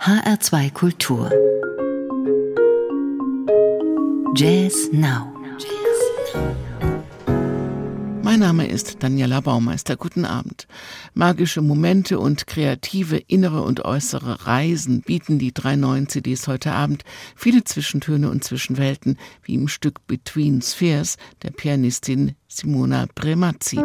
HR2 Kultur Jazz Now mein Name ist Daniela Baumeister. Guten Abend. Magische Momente und kreative innere und äußere Reisen bieten die drei neuen CDs heute Abend. Viele Zwischentöne und Zwischenwelten, wie im Stück Between Spheres der Pianistin Simona Bremazzi.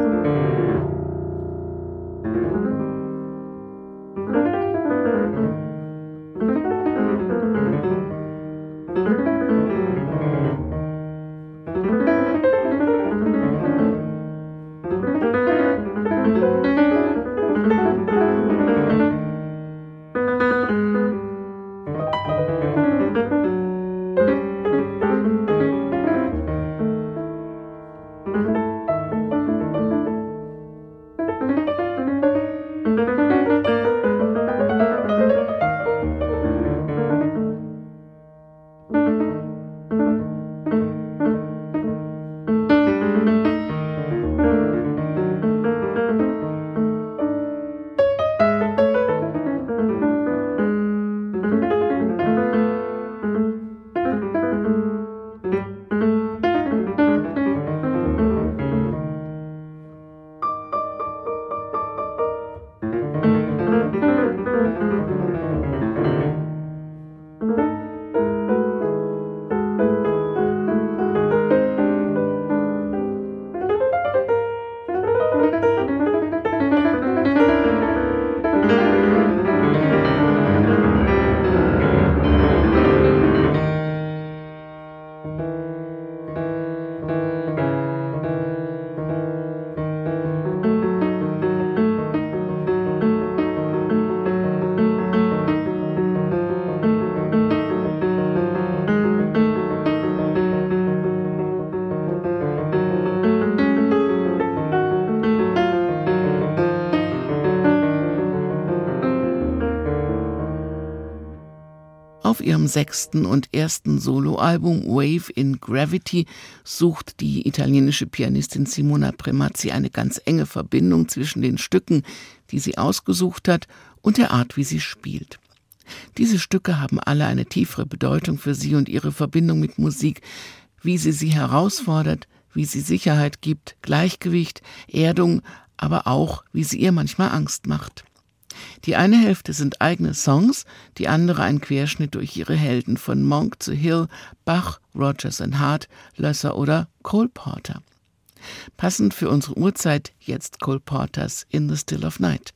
Ihrem sechsten und ersten Soloalbum Wave in Gravity sucht die italienische Pianistin Simona Premazzi eine ganz enge Verbindung zwischen den Stücken, die sie ausgesucht hat, und der Art, wie sie spielt. Diese Stücke haben alle eine tiefere Bedeutung für sie und ihre Verbindung mit Musik, wie sie sie herausfordert, wie sie Sicherheit gibt, Gleichgewicht, Erdung, aber auch, wie sie ihr manchmal Angst macht. Die eine Hälfte sind eigene Songs, die andere ein Querschnitt durch ihre Helden von Monk zu Hill, Bach, Rogers and Hart, Lösser oder Cole Porter. Passend für unsere Uhrzeit jetzt Cole Porters In the Still of Night.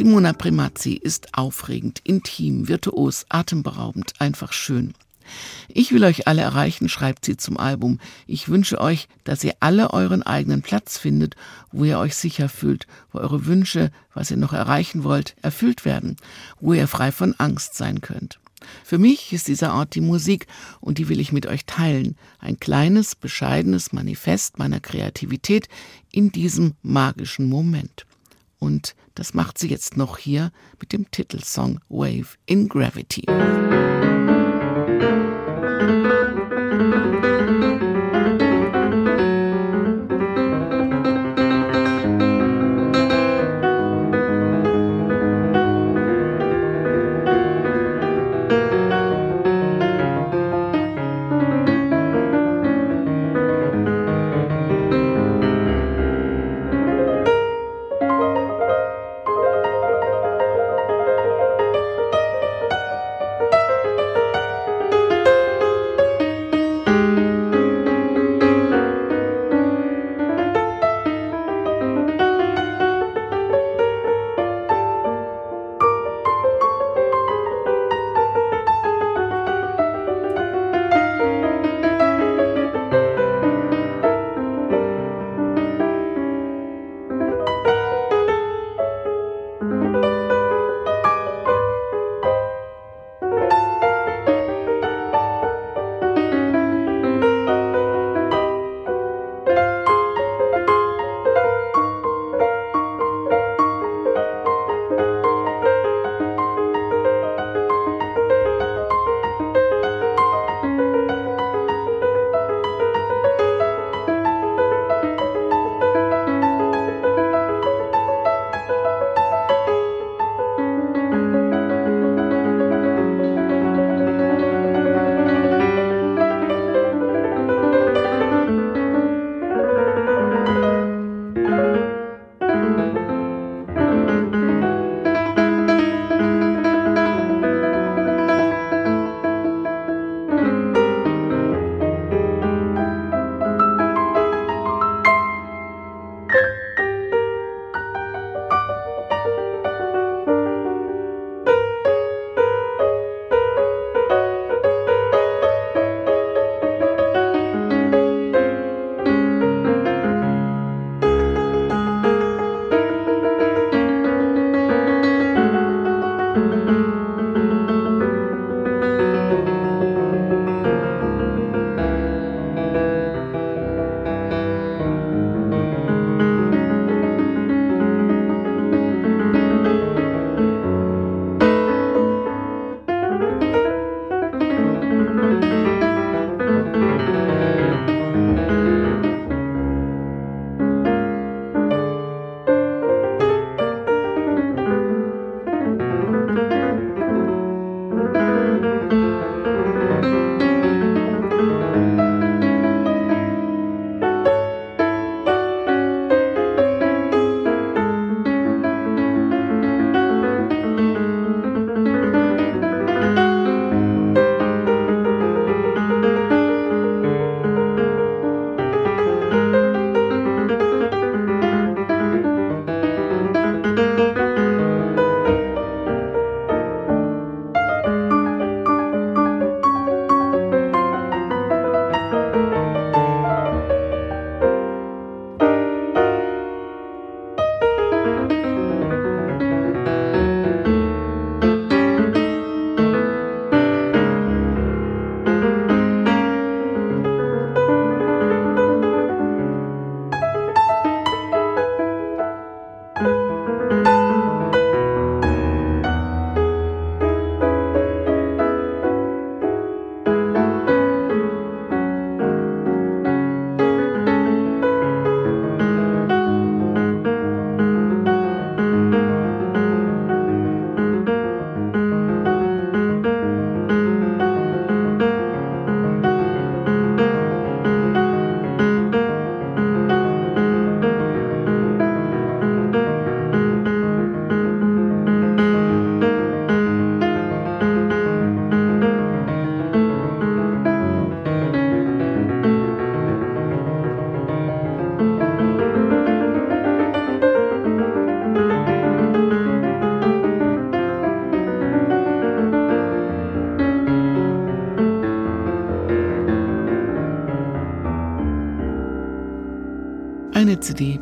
Simona Primazzi ist aufregend, intim, virtuos, atemberaubend, einfach schön. Ich will euch alle erreichen, schreibt sie zum Album. Ich wünsche euch, dass ihr alle euren eigenen Platz findet, wo ihr euch sicher fühlt, wo eure Wünsche, was ihr noch erreichen wollt, erfüllt werden, wo ihr frei von Angst sein könnt. Für mich ist dieser Ort die Musik und die will ich mit euch teilen. Ein kleines, bescheidenes Manifest meiner Kreativität in diesem magischen Moment. Und das macht sie jetzt noch hier mit dem Titelsong Wave in Gravity.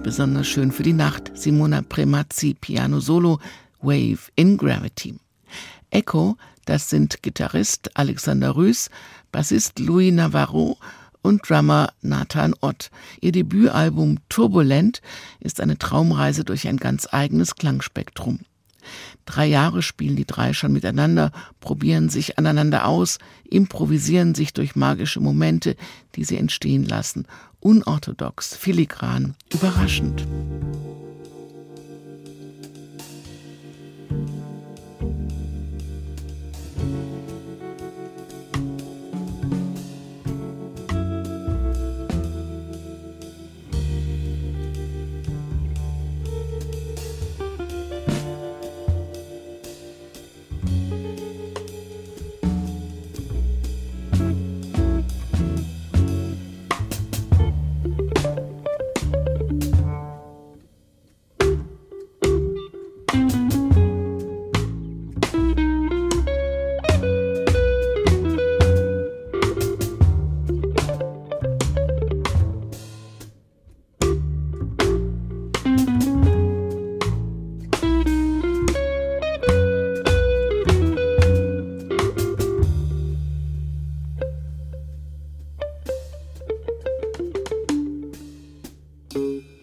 Besonders schön für die Nacht. Simona Premazzi Piano Solo Wave in Gravity. Echo, das sind Gitarrist Alexander Rüß, Bassist Louis Navarro und Drummer Nathan Ott. Ihr Debütalbum Turbulent ist eine Traumreise durch ein ganz eigenes Klangspektrum. Drei Jahre spielen die drei schon miteinander, probieren sich aneinander aus, improvisieren sich durch magische Momente, die sie entstehen lassen. Unorthodox, filigran, überraschend. Música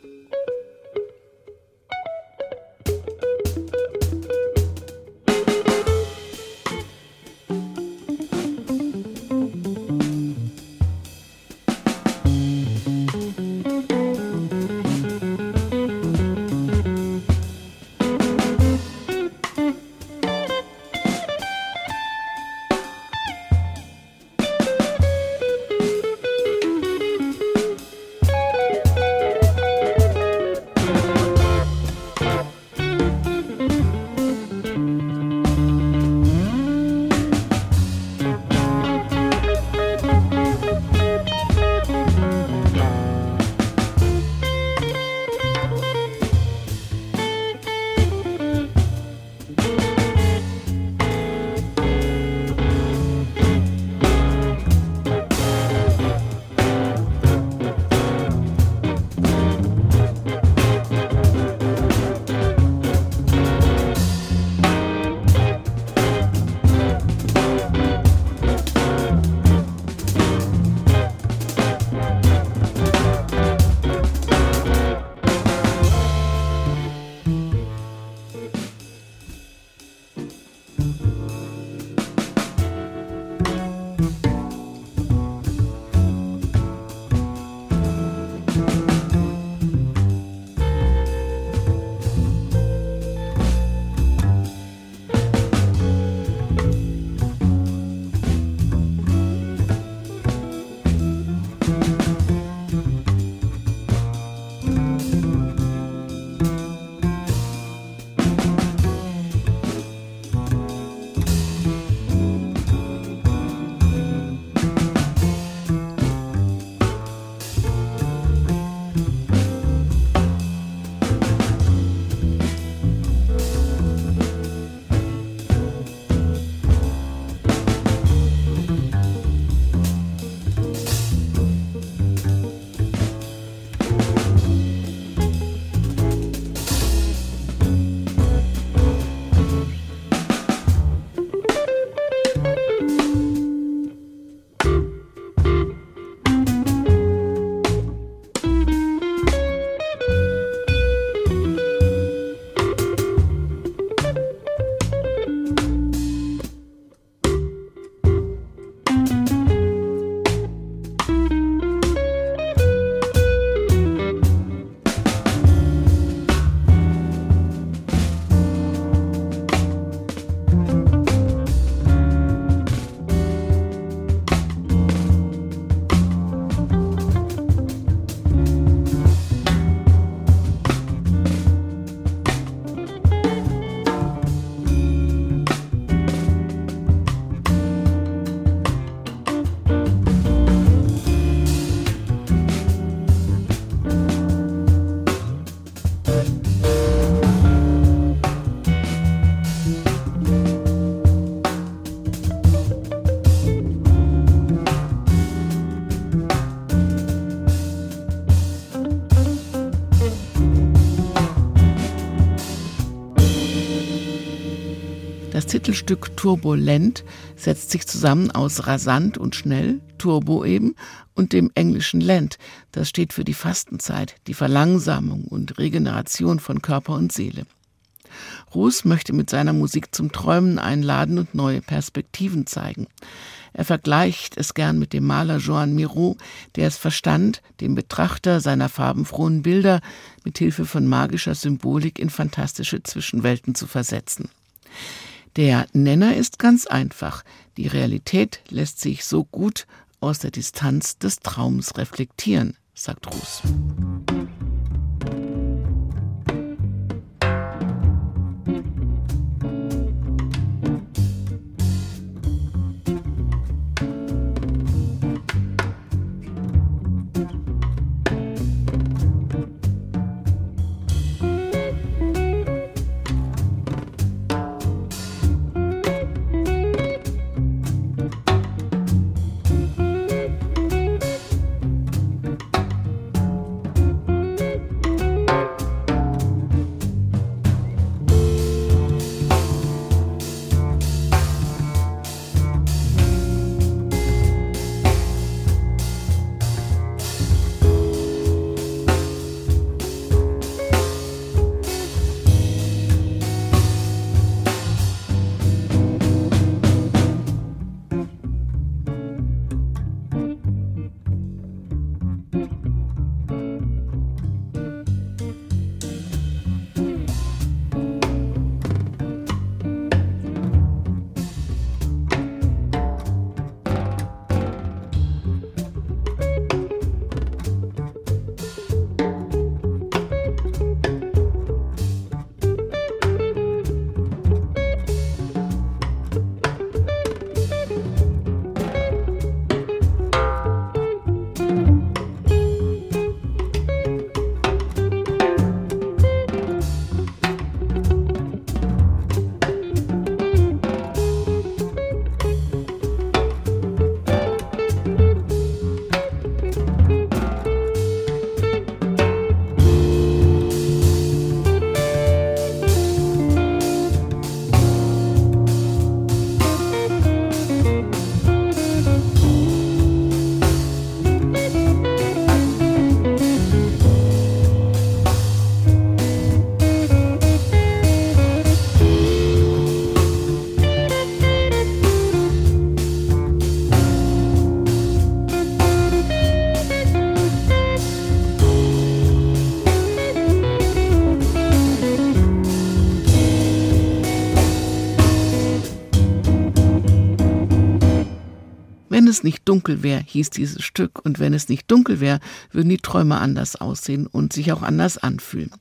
Titelstück Turbulent setzt sich zusammen aus rasant und schnell, Turbo eben, und dem englischen Lent, das steht für die Fastenzeit, die Verlangsamung und Regeneration von Körper und Seele. Ruß möchte mit seiner Musik zum Träumen einladen und neue Perspektiven zeigen. Er vergleicht es gern mit dem Maler Joan Miro, der es verstand, den Betrachter seiner farbenfrohen Bilder mit Hilfe von magischer Symbolik in fantastische Zwischenwelten zu versetzen. Der Nenner ist ganz einfach. Die Realität lässt sich so gut aus der Distanz des Traums reflektieren, sagt Ruß. Wenn es nicht dunkel wäre, hieß dieses Stück, und wenn es nicht dunkel wäre, würden die Träume anders aussehen und sich auch anders anfühlen.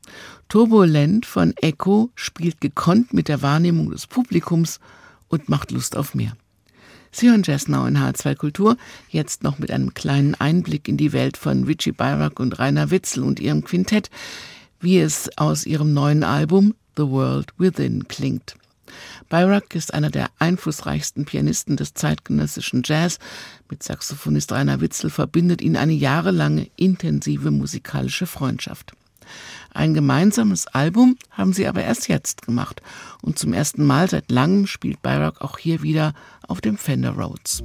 Turbulent von Echo spielt gekonnt mit der Wahrnehmung des Publikums und macht Lust auf mehr. Sie hören Now in H2 Kultur, jetzt noch mit einem kleinen Einblick in die Welt von Richie Byrock und Rainer Witzel und ihrem Quintett, wie es aus ihrem neuen Album The World Within klingt. Byrock ist einer der einflussreichsten Pianisten des zeitgenössischen Jazz. Mit Saxophonist Rainer Witzel verbindet ihn eine jahrelange intensive musikalische Freundschaft. Ein gemeinsames Album haben sie aber erst jetzt gemacht und zum ersten Mal seit langem spielt Byrock auch hier wieder auf dem Fender Rhodes.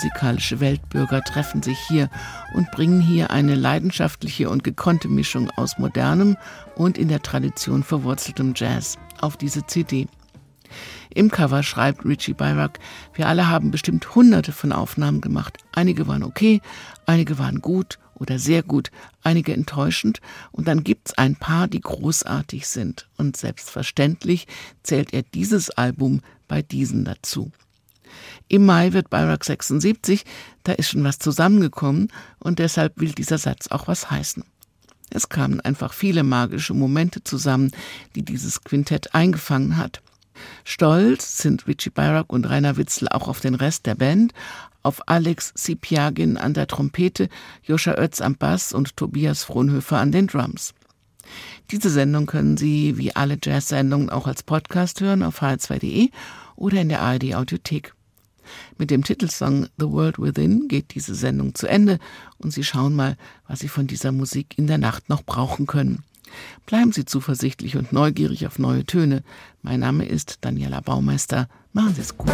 Musikalische Weltbürger treffen sich hier und bringen hier eine leidenschaftliche und gekonnte Mischung aus modernem und in der Tradition verwurzeltem Jazz auf diese CD. Im Cover schreibt Richie Byrock, wir alle haben bestimmt hunderte von Aufnahmen gemacht. Einige waren okay, einige waren gut oder sehr gut, einige enttäuschend und dann gibt's ein paar, die großartig sind. Und selbstverständlich zählt er dieses Album bei diesen dazu. Im Mai wird Byrock 76, da ist schon was zusammengekommen und deshalb will dieser Satz auch was heißen. Es kamen einfach viele magische Momente zusammen, die dieses Quintett eingefangen hat. Stolz sind Richie Byrock und Rainer Witzel auch auf den Rest der Band, auf Alex Sipiagin an der Trompete, Joscha Oetz am Bass und Tobias Frohnhöfer an den Drums. Diese Sendung können Sie wie alle Jazz-Sendungen auch als Podcast hören auf hr2.de oder in der ARD Audiothek. Mit dem Titelsong The World Within geht diese Sendung zu Ende und Sie schauen mal, was Sie von dieser Musik in der Nacht noch brauchen können. Bleiben Sie zuversichtlich und neugierig auf neue Töne. Mein Name ist Daniela Baumeister. Machen Sie es gut.